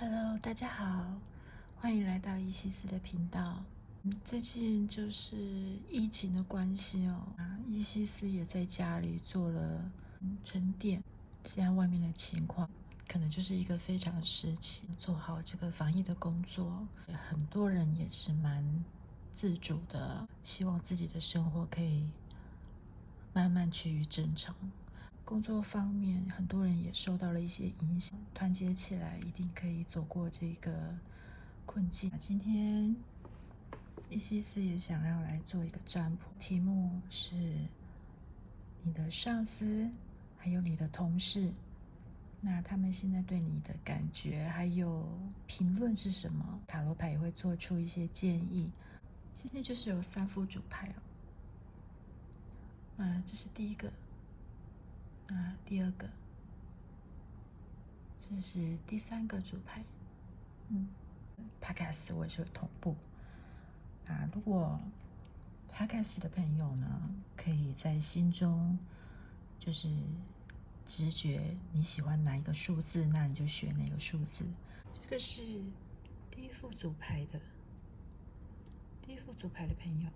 Hello，大家好，欢迎来到伊西斯的频道。嗯，最近就是疫情的关系哦，啊，伊西斯也在家里做了沉淀。现在外面的情况，可能就是一个非常时期，做好这个防疫的工作。很多人也是蛮自主的，希望自己的生活可以慢慢趋于正常。工作方面，很多人也受到了一些影响。团结起来，一定可以走过这个困境。今天，伊西斯也想要来做一个占卜，题目是你的上司还有你的同事，那他们现在对你的感觉还有评论是什么？塔罗牌也会做出一些建议。今天就是有三副主牌哦。嗯，这是第一个。那第二个，这是第三个主牌，嗯，Podcast 我也是同步。啊，如果 Podcast 的朋友呢，可以在心中就是直觉你喜欢哪一个数字，那你就选哪个数字。这个是第一副组牌的，第一副组牌的朋友。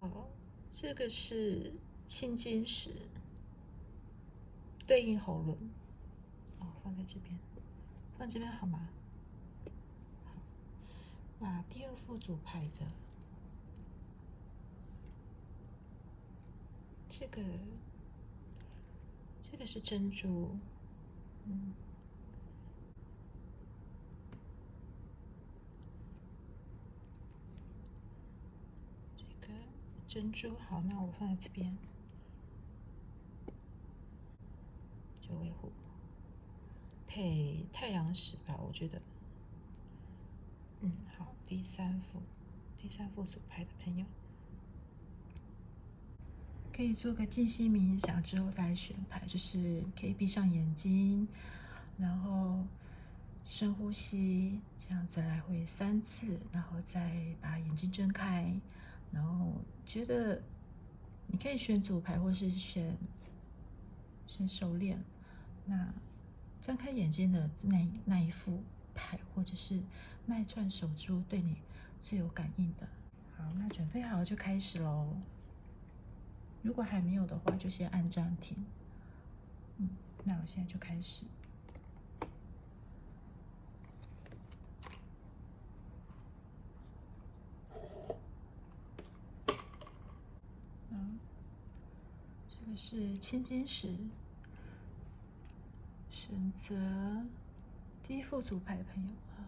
哦，这个是青金石。对应喉咙，哦，放在这边，放这边好吗？好，那第二副主牌的。这个，这个是珍珠，嗯，这个珍珠，好，那我放在这边。维护配太阳石吧，我觉得，嗯，好，第三副，第三副主牌的朋友，可以做个静心冥想之后再选牌，就是可以闭上眼睛，然后深呼吸，这样子来回三次，然后再把眼睛睁开，然后觉得你可以选组牌，或是选选手链。那张开眼睛的那那一副牌，或者是那一串手珠，对你最有感应的。好，那准备好就开始喽。如果还没有的话，就先按暂停。嗯，那我现在就开始。嗯，这个是千金石。选择第一副组牌朋友啊，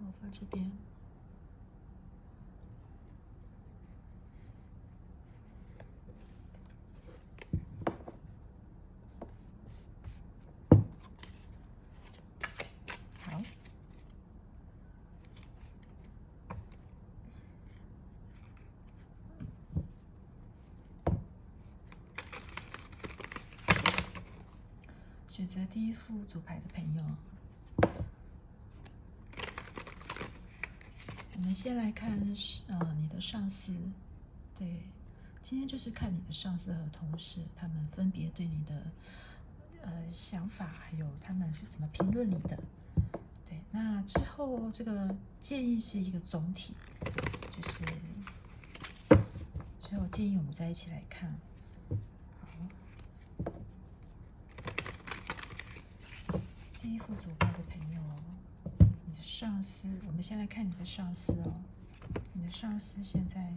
我放这边。选择第一副组牌的朋友，我们先来看，呃，你的上司，对，今天就是看你的上司和同事，他们分别对你的，呃，想法，还有他们是怎么评论你的，对，那之后这个建议是一个总体，就是，之后建议我们再一起来看。第一副主牌的朋友，你的上司，我们先来看你的上司哦。你的上司现在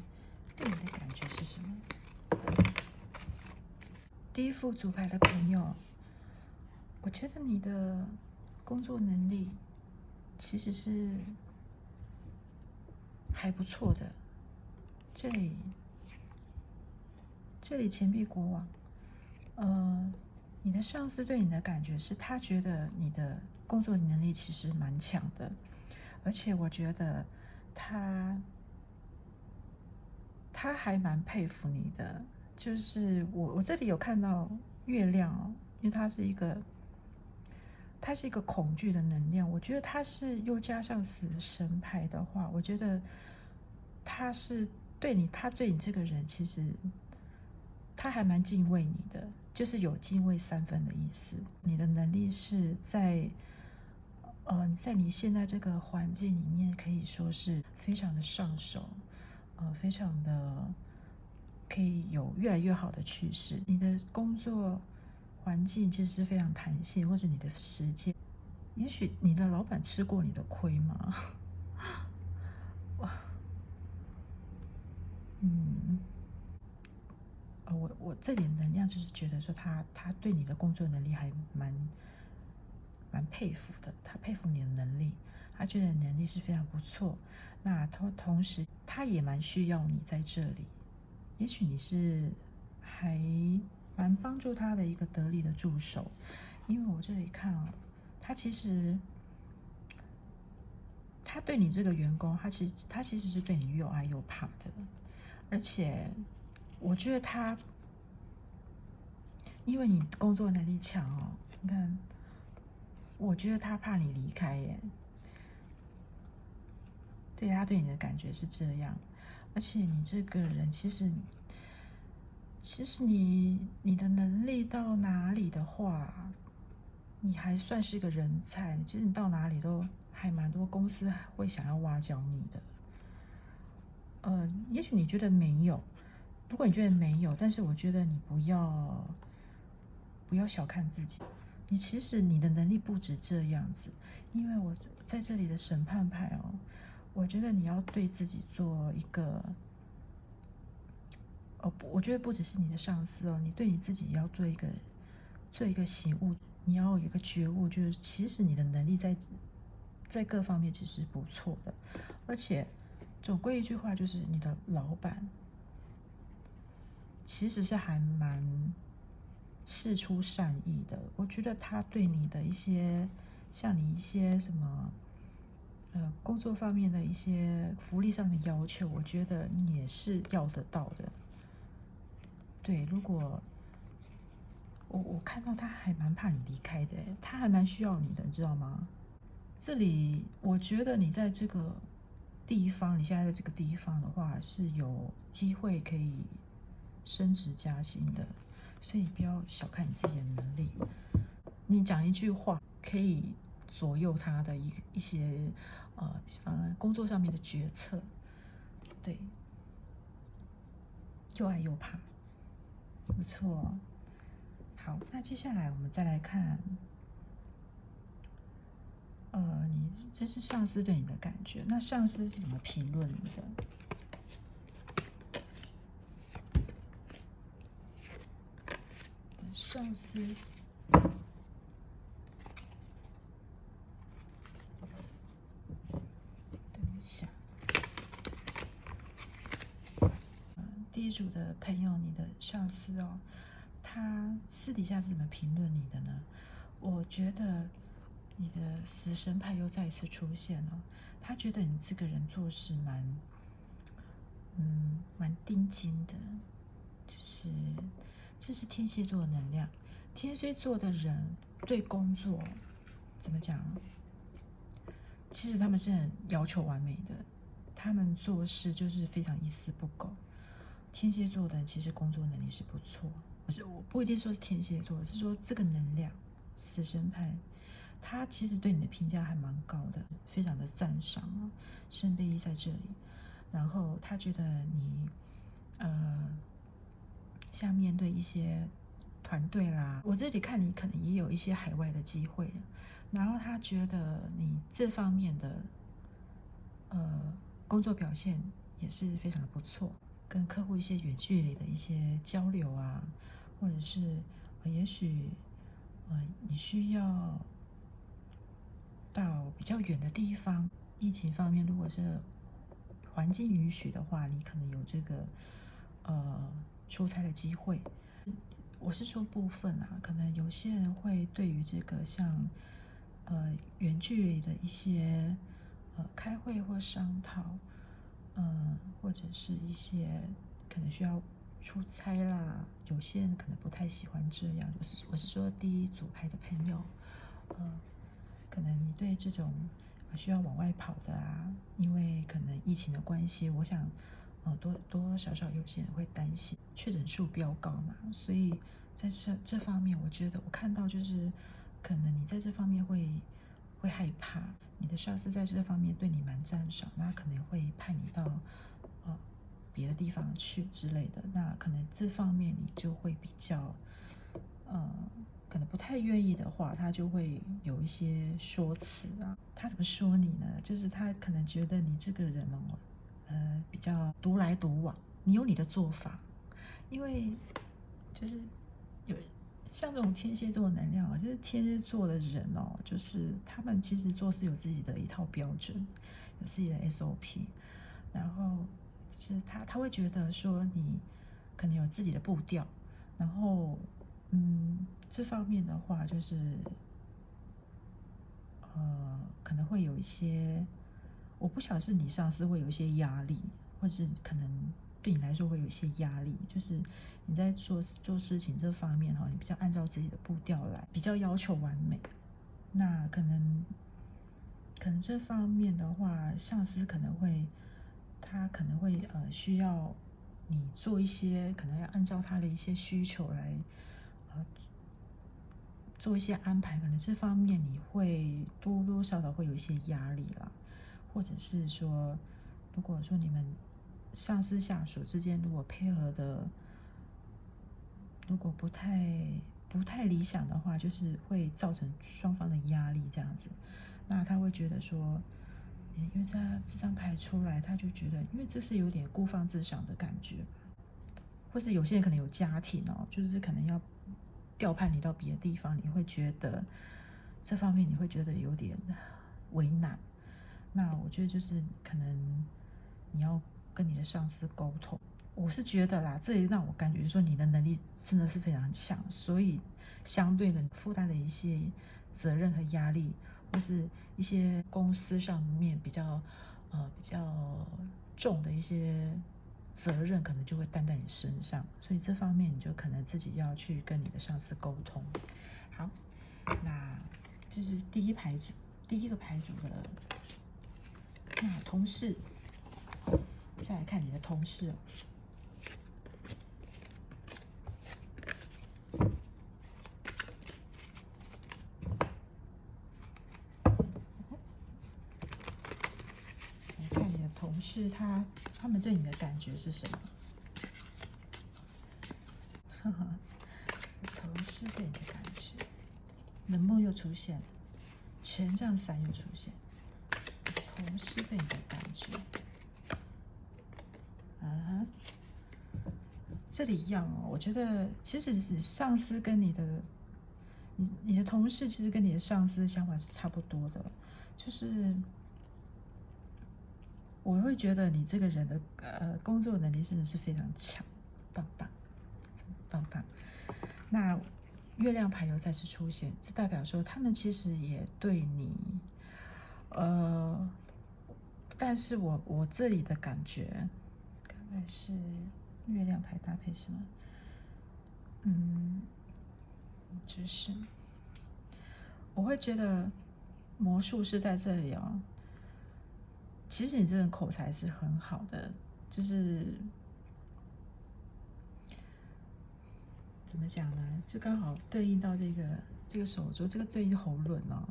对你的感觉是什么？第一副主牌的朋友，我觉得你的工作能力其实是还不错的。这里，这里钱币国王，嗯。你的上司对你的感觉是他觉得你的工作能力其实蛮强的，而且我觉得他他还蛮佩服你的。就是我我这里有看到月亮哦，因为它是一个它是一个恐惧的能量。我觉得他是又加上死神牌的话，我觉得他是对你，他对你这个人其实他还蛮敬畏你的。就是有敬畏三分的意思，你的能力是在呃，在你现在这个环境里面，可以说是非常的上手，呃，非常的可以有越来越好的趋势。你的工作环境其实是非常弹性，或者你的时间，也许你的老板吃过你的亏吗？哇，嗯，呃，我我这点能量就是觉得说他他对你的工作能力还蛮。蛮佩服的，他佩服你的能力，他觉得能力是非常不错。那同同时，他也蛮需要你在这里。也许你是还蛮帮助他的一个得力的助手，因为我这里看啊，他其实他对你这个员工，他其实他其实是对你又爱又怕的，而且我觉得他因为你工作能力强哦，你看。我觉得他怕你离开耶，对他对你的感觉是这样，而且你这个人其实，其实你你的能力到哪里的话，你还算是个人才。其实你到哪里都还蛮多公司会想要挖角你的。呃，也许你觉得没有，如果你觉得没有，但是我觉得你不要不要小看自己。你其实你的能力不止这样子，因为我在这里的审判派哦，我觉得你要对自己做一个，哦不，我觉得不只是你的上司哦，你对你自己要做一个做一个醒悟，你要有一个觉悟，就是其实你的能力在在各方面其实不错的，而且总归一句话就是你的老板其实是还蛮。事出善意的，我觉得他对你的一些，像你一些什么，呃，工作方面的一些福利上的要求，我觉得你也是要得到的。对，如果我我看到他还蛮怕你离开的，他还蛮需要你的，你知道吗？这里我觉得你在这个地方，你现在在这个地方的话，是有机会可以升职加薪的。所以不要小看你自己的能力，你讲一句话可以左右他的一一些呃，比方工作上面的决策，对，又爱又怕，不错。好，那接下来我们再来看，呃，你这是上司对你的感觉，那上司是怎么评论你的？上司，等一下。第一组的朋友，你的上司哦，他私底下是怎么评论你的呢？我觉得你的死神牌又再一次出现了，他觉得你这个人做事蛮，嗯，蛮钉金的，就是。这是天蝎座的能量。天蝎座的人对工作怎么讲？其实他们是很要求完美的，他们做事就是非常一丝不苟。天蝎座的其实工作能力是不错，不是我不一定说是天蝎座，是说这个能量死神派，他其实对你的评价还蛮高的，非常的赞赏啊。圣杯一在这里，然后他觉得你，呃。像面对一些团队啦，我这里看你可能也有一些海外的机会，然后他觉得你这方面的呃工作表现也是非常的不错，跟客户一些远距离的一些交流啊，或者是也许呃你需要到比较远的地方，疫情方面如果是环境允许的话，你可能有这个呃。出差的机会，我是说部分啊，可能有些人会对于这个像呃远距离的一些呃开会或商讨，嗯，或者是一些可能需要出差啦，有些人可能不太喜欢这样。就是我是说第一组牌的朋友，嗯，可能你对这种需要往外跑的啊，因为可能疫情的关系，我想。多多多少少有些人会担心确诊数飙高嘛，所以在这这方面，我觉得我看到就是可能你在这方面会会会害怕。你的上司在这方面对你蛮赞赏，那可能会派你到呃别的地方去之类的。那可能这方面你就会比较，呃，可能不太愿意的话，他就会有一些说辞啊。他怎么说你呢？就是他可能觉得你这个人哦，呃，比较独来独往，你有你的做法，因为就是有。像这种天蝎座的能量啊，就是天蝎座的人哦，就是他们其实做事有自己的一套标准，有自己的 SOP，然后就是他他会觉得说你可能有自己的步调，然后嗯这方面的话就是呃可能会有一些，我不晓得是你上司会有一些压力，或是可能。对你来说会有一些压力，就是你在做做事情这方面哈，你比较按照自己的步调来，比较要求完美。那可能可能这方面的话，上司可能会他可能会呃需要你做一些，可能要按照他的一些需求来呃做一些安排。可能这方面你会多多少少会有一些压力啦，或者是说，如果说你们。上司下属之间如果配合的，如果不太不太理想的话，就是会造成双方的压力这样子。那他会觉得说，因为他这张牌出来，他就觉得，因为这是有点孤芳自赏的感觉，或是有些人可能有家庭哦，就是可能要调派你到别的地方，你会觉得这方面你会觉得有点为难。那我觉得就是可能你要。跟你的上司沟通，我是觉得啦，这也让我感觉说你的能力真的是非常强，所以相对的负担的一些责任和压力，或是一些公司上面比较呃比较重的一些责任，可能就会担在你身上，所以这方面你就可能自己要去跟你的上司沟通。好，那这是第一排组，第一个排组的那同事。再来看你的同事哦，来看你的同事，他他们对你的感觉是什么？哈哈，同事对你的感觉，冷漠又出现，权杖三又出现，同事对你的感觉。啊这里一样哦，我觉得其实是上司跟你的，你你的同事其实跟你的上司想法是差不多的，就是我会觉得你这个人的呃工作能力真的是非常强，棒棒棒棒。那月亮牌又再次出现，这代表说他们其实也对你，呃，但是我我这里的感觉，大概是。月亮牌搭配什么？嗯，就是我会觉得魔术师在这里哦。其实你这个口才是很好的，就是怎么讲呢？就刚好对应到这个这个手镯，这个对应喉咙哦。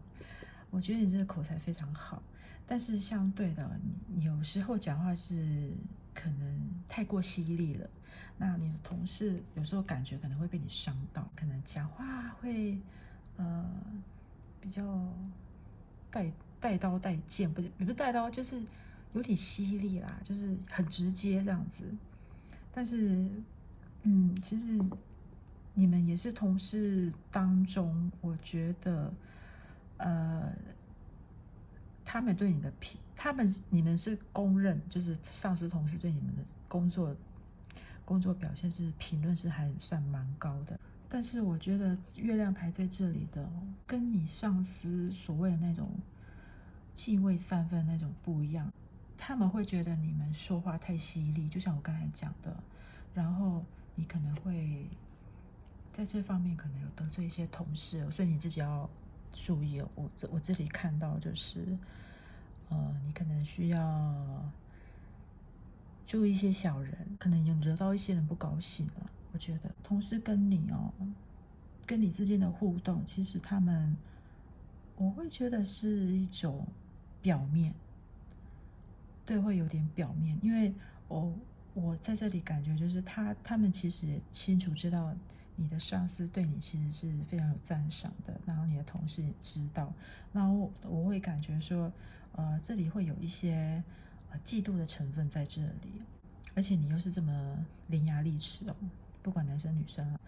我觉得你这个口才非常好，但是相对的，你有时候讲话是。可能太过犀利了，那你的同事有时候感觉可能会被你伤到，可能讲话会呃比较带带刀带剑，不是也不是带刀，就是有点犀利啦，就是很直接这样子。但是，嗯，其实你们也是同事当中，我觉得呃。他们对你的评，他们你们是公认，就是上司同事对你们的工作工作表现是评论是还算蛮高的。但是我觉得月亮牌在这里的，跟你上司所谓的那种敬畏三分那种不一样。他们会觉得你们说话太犀利，就像我刚才讲的，然后你可能会在这方面可能有得罪一些同事，所以你自己要。注意哦，我这我这里看到就是，呃，你可能需要注意一些小人，可能已经惹到一些人不高兴了。我觉得同事跟你哦，跟你之间的互动，其实他们我会觉得是一种表面，对，会有点表面，因为我我在这里感觉就是他他们其实也清楚知道你的上司对你其实是非常有赞赏的，然后你的同事也知道，那我我会感觉说，呃，这里会有一些呃嫉妒的成分在这里，而且你又是这么伶牙俐齿哦，不管男生女生啊。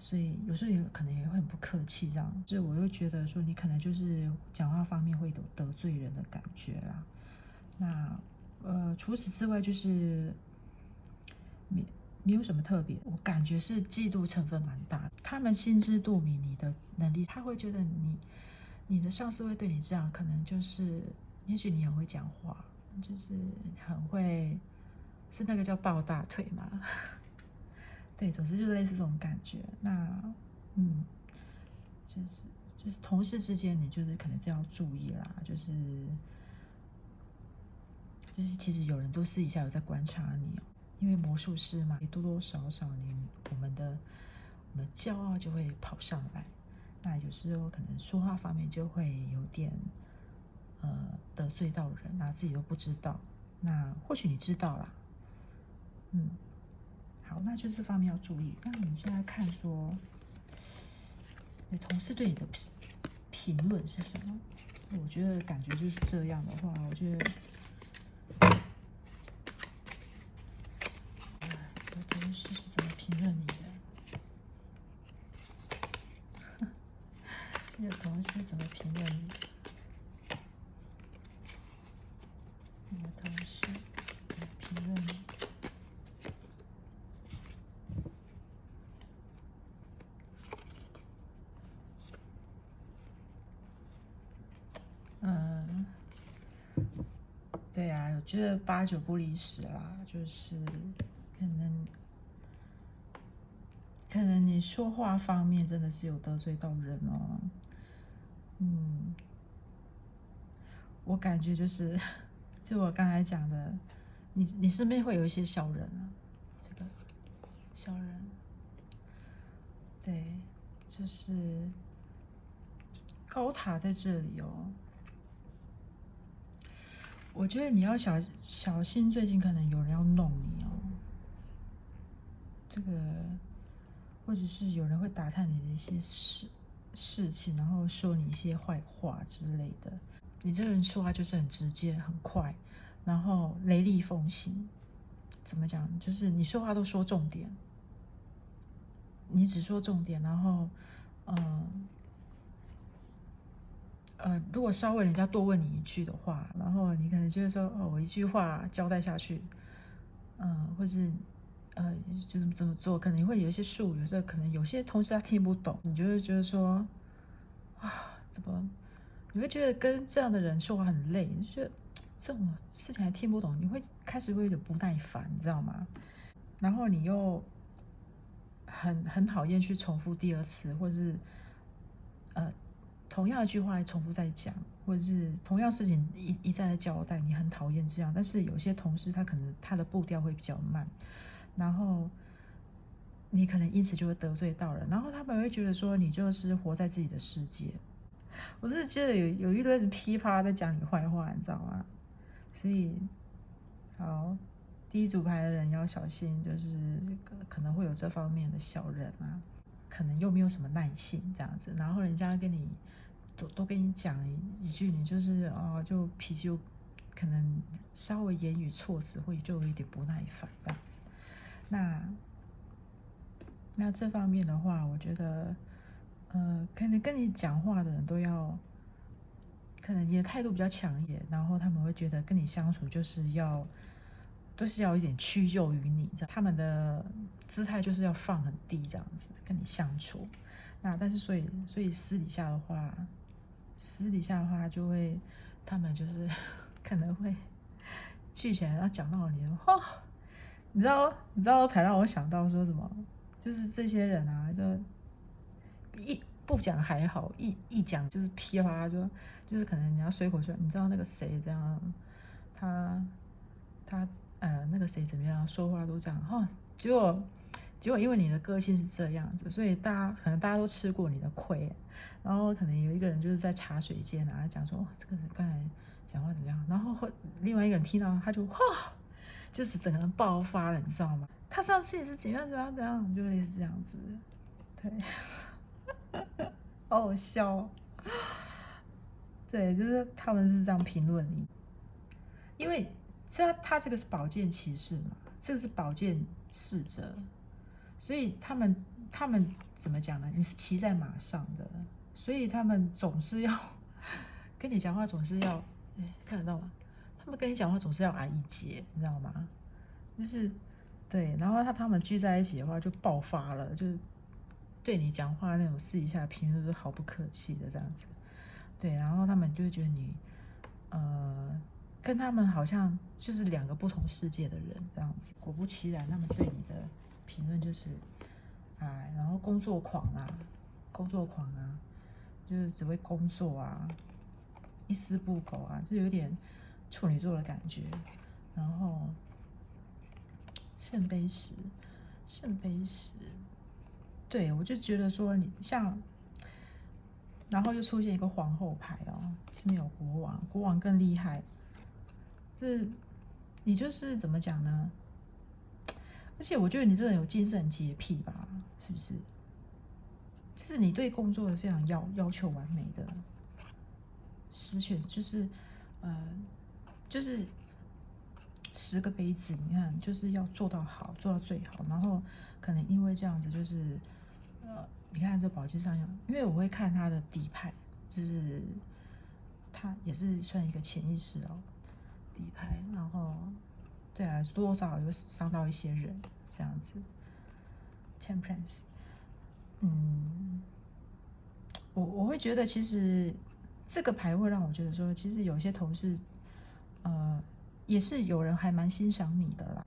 所以有时候也可能也会很不客气，这样，就我又觉得说你可能就是讲话方面会有得罪人的感觉啦。那呃，除此之外就是没有什么特别，我感觉是嫉妒成分蛮大。他们心知肚明你的能力，他会觉得你你的上司会对你这样，可能就是也许你很会讲话，就是很会，是那个叫抱大腿嘛。对，总之就类似这种感觉。那，嗯，就是就是同事之间，你就是可能就要注意啦。就是就是其实有人都私底下有在观察你哦，因为魔术师嘛，多多少少你我们的我们的骄傲就会跑上来。那有时候可能说话方面就会有点呃得罪到人，那自己都不知道。那或许你知道啦，嗯。好，那就这方面要注意。那我们现在看说，你同事对你的评评论是什么？我觉得感觉就是这样的话，我觉得，哎，我同事是怎么评论你的？你的同事怎么评论你？你的同事怎么评论你？嗯对呀，我觉得八九不离十啦，就是可能可能你说话方面真的是有得罪到人哦。嗯，我感觉就是，就我刚才讲的，你你身边会有一些小人啊，这个小人，对，就是高塔在这里哦。我觉得你要小小心，最近可能有人要弄你哦。这个，或者是有人会打探你的一些事事情，然后说你一些坏话之类的。你这个人说话就是很直接、很快，然后雷厉风行。怎么讲？就是你说话都说重点，你只说重点，然后，嗯。呃，如果稍微人家多问你一句的话，然后你可能就是说，哦，我一句话交代下去，嗯，或是呃，就这么这么做，可能会有一些术语，有时候可能有些同事他听不懂，你就会觉得说，啊，怎么？你会觉得跟这样的人说话很累，你觉得这种事情还听不懂，你会开始会有点不耐烦，你知道吗？然后你又很很讨厌去重复第二次，或者是呃。同样一句话重复在讲，或者是同样事情一一再的交代，你很讨厌这样。但是有些同事他可能他的步调会比较慢，然后你可能因此就会得罪到人，然后他们会觉得说你就是活在自己的世界。我是觉得有有一堆人噼啪在讲你坏话，你知道吗？所以好，第一组牌的人要小心，就是可能会有这方面的小人啊，可能又没有什么耐性这样子，然后人家跟你。都都跟你讲一句，你就是啊，就脾气就可能稍微言语措辞会就有一点不耐烦这样子。那那这方面的话，我觉得呃，可能跟你讲话的人都要，可能你的态度比较强烈，然后他们会觉得跟你相处就是要都是要一点屈就于你，他们的姿态就是要放很低这样子跟你相处。那但是所以所以私底下的话。私底下的话，就会他们就是 可能会 聚起来，然后讲道理哦，你知道，你知道，才让我想到说什么？就是这些人啊，就一不讲还好，一一讲就是噼啪，就就是可能你要随口说，你知道那个谁这样，他他呃那个谁怎么样，说话都这样哈，结果结果因为你的个性是这样子，所以大家可能大家都吃过你的亏，然后可能有一个人就是在茶水间啊讲说，这个人刚才讲话怎么样，然后另外一个人听到他就哇，就是整个人爆发了，你知道吗？他上次也是怎样怎样怎样，就类似这样子，对，好好笑，对，就是他们是这样评论你，因为他他这个是宝剑骑士嘛，这个是宝剑侍者。所以他们他们怎么讲呢？你是骑在马上的，所以他们总是要 跟你讲话，总是要哎看得到吗？他们跟你讲话总是要挨一截，你知道吗？就是对，然后他他们聚在一起的话就爆发了，就对你讲话那种私底下评论都毫不客气的这样子。对，然后他们就觉得你呃跟他们好像就是两个不同世界的人这样子。果不其然，他们对你的。评论就是，哎，然后工作狂啊，工作狂啊，就是只会工作啊，一丝不苟啊，就有点处女座的感觉。然后圣杯十，圣杯十，对我就觉得说你像，然后又出现一个皇后牌哦，是没有国王，国王更厉害。这你就是怎么讲呢？而且我觉得你这人有精神洁癖吧？是不是？就是你对工作非常要要求完美的，十全就是呃，就是十个杯子，你看就是要做到好，做到最好。然后可能因为这样子，就是呃，你看这宝剑上有，因为我会看他的底牌，就是他也是算一个潜意识哦，底牌，然后。对啊，多多少有伤到一些人，这样子。Temperance，嗯，我我会觉得其实这个牌会让我觉得说，其实有些同事，呃，也是有人还蛮欣赏你的啦。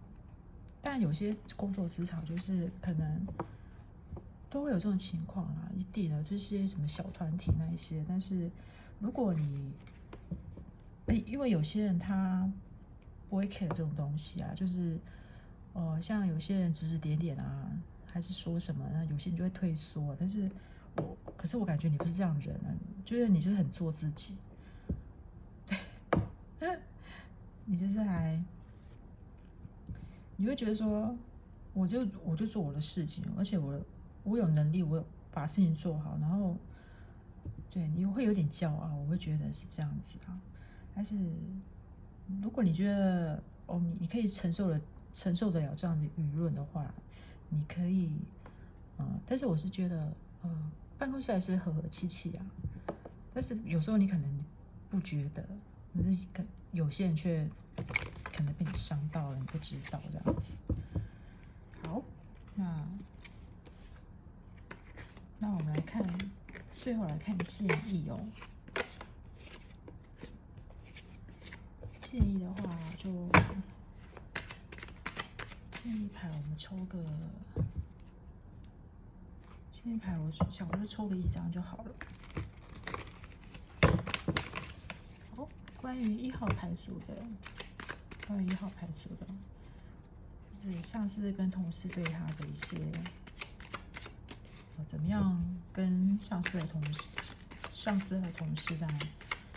但有些工作职场就是可能都会有这种情况啦，一定的这些什么小团体那一些。但是如果你，哎，因为有些人他。不会 care 这种东西啊，就是，呃，像有些人指指点点啊，还是说什么，那有些人就会退缩。但是我，可是我感觉你不是这样人啊，就是你就是很做自己，对，你就是还，你会觉得说，我就我就做我的事情，而且我我有能力，我把事情做好，然后，对，你会有点骄傲，我会觉得是这样子啊，但是。如果你觉得哦，你你可以承受了承受得了这样的舆论的话，你可以，嗯，但是我是觉得，嗯，办公室还是和和气气啊。但是有时候你可能不觉得，可是可有些人却可能被你伤到了，你不知道这样子。好，那那我们来看，最后来看建议哦。建议的话，就建议牌，我们抽个建议牌，我想我就抽个一张就好了。好，关于一号牌组的，关于一号牌组的，就是上司跟同事对他的一些，怎么样跟上司的同事、上司和同事这样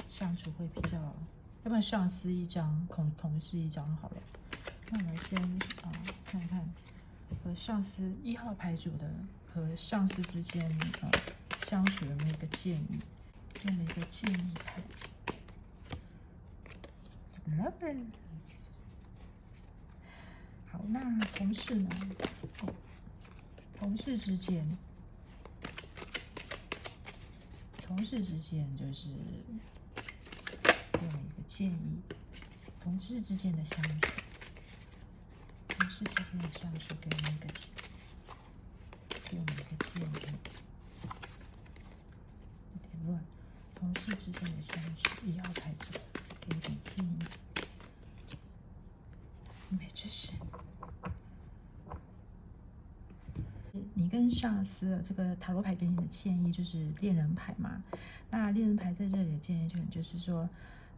相处会比较。要不然上司一张，同同事一张好了。那我们先啊看看和上司一号牌组的和上司之间啊相处的那个建议，这样的一个建议牌。Lovers。好，那同事呢？同事之间，同事之间就是。给我一个建议：同事之间的相处，同事之间的相处，给我们一个，给我一个建议。有点乱。同事之间的相处，一号牌组，给点建议。没知识。你跟上司这个塔罗牌给你的建议就是恋人牌嘛？那恋人牌在这里的建议就就是说。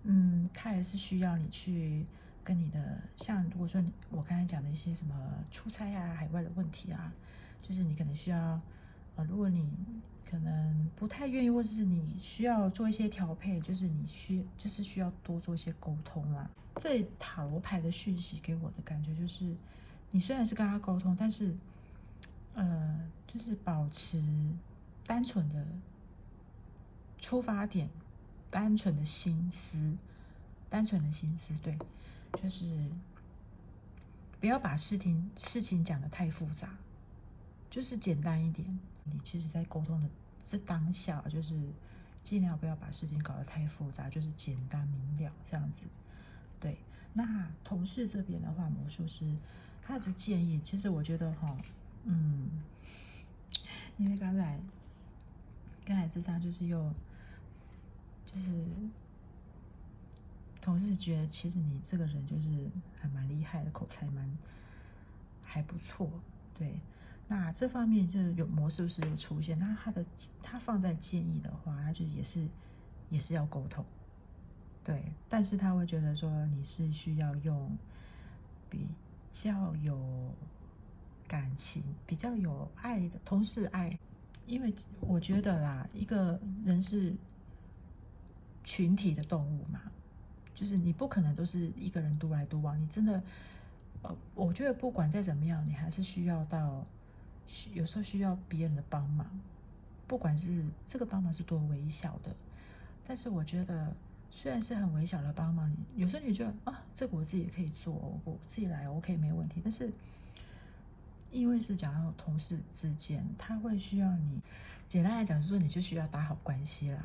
嗯，他还是需要你去跟你的，像如果说我刚才讲的一些什么出差啊、海外的问题啊，就是你可能需要，呃，如果你可能不太愿意，或者是你需要做一些调配，就是你需就是需要多做一些沟通啦。这塔罗牌的讯息给我的感觉就是，你虽然是跟他沟通，但是，呃，就是保持单纯的出发点，单纯的心思，单纯的心思，对，就是不要把事情事情讲得太复杂，就是简单一点。你其实，在沟通的这当下，就是尽量不要把事情搞得太复杂，就是简单明了这样子。对，那同事这边的话，魔术师他的建议，其实我觉得哈，嗯，因为刚才刚才这张就是又就是同事觉得，其实你这个人就是还蛮厉害的，口才蛮还不错，对。那这方面就有魔术师出现，那他的他放在建议的话，他就也是也是要沟通，对，但是他会觉得说你是需要用比较有感情、比较有爱的同事爱，因为我觉得啦，一个人是群体的动物嘛，就是你不可能都是一个人独来独往，你真的，呃，我觉得不管再怎么样，你还是需要到。有时候需要别人的帮忙，不管是这个帮忙是多微小的，但是我觉得虽然是很微小的帮忙，有时候你觉得啊，这个我自己也可以做，我自己来 OK 没问题。但是因为是讲到同事之间，他会需要你，简单来讲就是说，你就需要打好关系啦。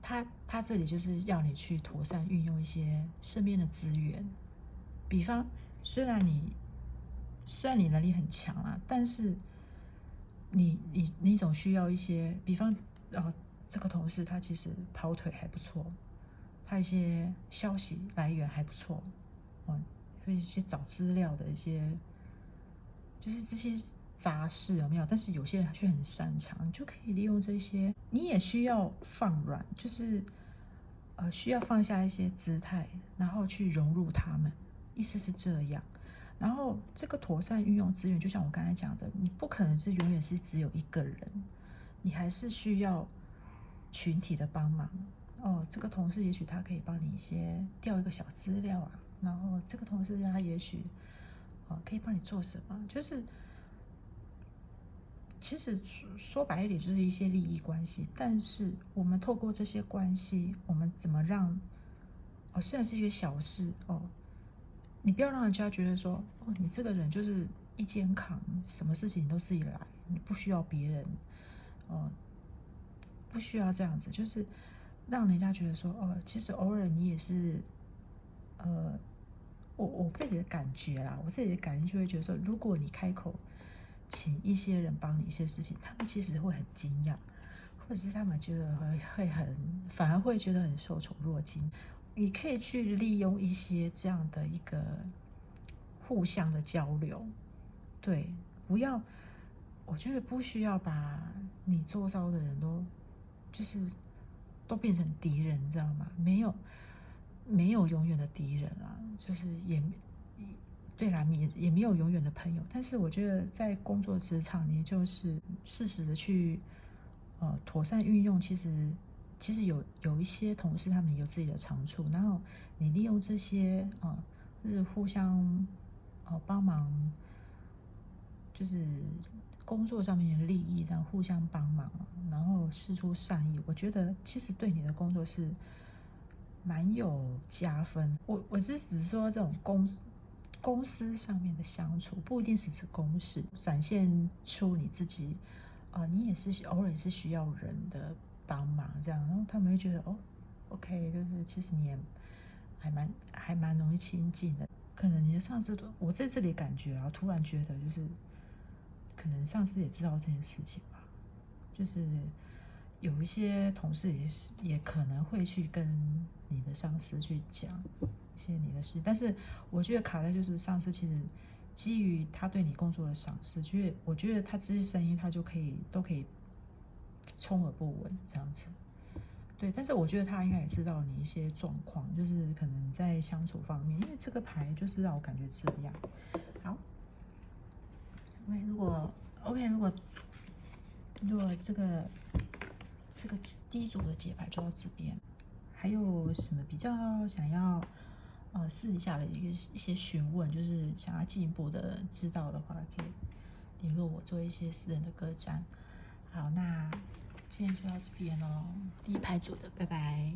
他他这里就是要你去妥善运用一些身边的资源，比方虽然你。虽然你能力很强啊，但是你你你总需要一些，比方，呃，这个同事他其实跑腿还不错，他一些消息来源还不错，嗯，会一些找资料的一些，就是这些杂事有没有？但是有些人却很擅长，你就可以利用这些。你也需要放软，就是呃，需要放下一些姿态，然后去融入他们。意思是这样。然后这个妥善运用资源，就像我刚才讲的，你不可能是永远是只有一个人，你还是需要群体的帮忙。哦，这个同事也许他可以帮你一些调一个小资料啊，然后这个同事他也许哦可以帮你做什么，就是其实说白一点就是一些利益关系。但是我们透过这些关系，我们怎么让哦虽然是一个小事哦。你不要让人家觉得说，哦，你这个人就是一肩扛，什么事情你都自己来，你不需要别人，哦，不需要这样子，就是让人家觉得说，哦，其实偶尔你也是，呃，我我自己的感觉啦，我自己的感觉就会觉得说，如果你开口请一些人帮你一些事情，他们其实会很惊讶，或者是他们觉得会会很，反而会觉得很受宠若惊。你可以去利用一些这样的一个互相的交流，对，不要，我觉得不需要把你周遭的人都就是都变成敌人，知道吗？没有，没有永远的敌人啊，就是也，对啦，也也没有永远的朋友。但是我觉得在工作职场，你就是适时的去呃妥善运用，其实。其实有有一些同事，他们有自己的长处，然后你利用这些啊，就是互相哦帮忙，就是工作上面的利益，然后互相帮忙，然后施出善意，我觉得其实对你的工作是蛮有加分。我我是只是说这种公公司上面的相处，不一定是指公事，展现出你自己啊，你也是偶尔是需要人的。帮忙这样，然后他们会觉得哦，OK，就是其实你也还蛮还蛮容易亲近的。可能你的上司都，我在这里感觉啊，突然觉得就是，可能上司也知道这件事情吧。就是有一些同事也是也可能会去跟你的上司去讲一些你的事，但是我觉得卡在就是上司其实基于他对你工作的赏识，就是我觉得他这些声音他就可以都可以。充耳不闻这样子，对，但是我觉得他应该也知道你一些状况，就是可能在相处方面，因为这个牌就是让我感觉这样。好，OK，如果 OK，如果如果这个这个第一组的解牌就到这边，还有什么比较想要呃私底下的一个一些询问，就是想要进一步的知道的话，可以联络我做一些私人的个展。好，那今天就到这边喽，第一排组的，拜拜。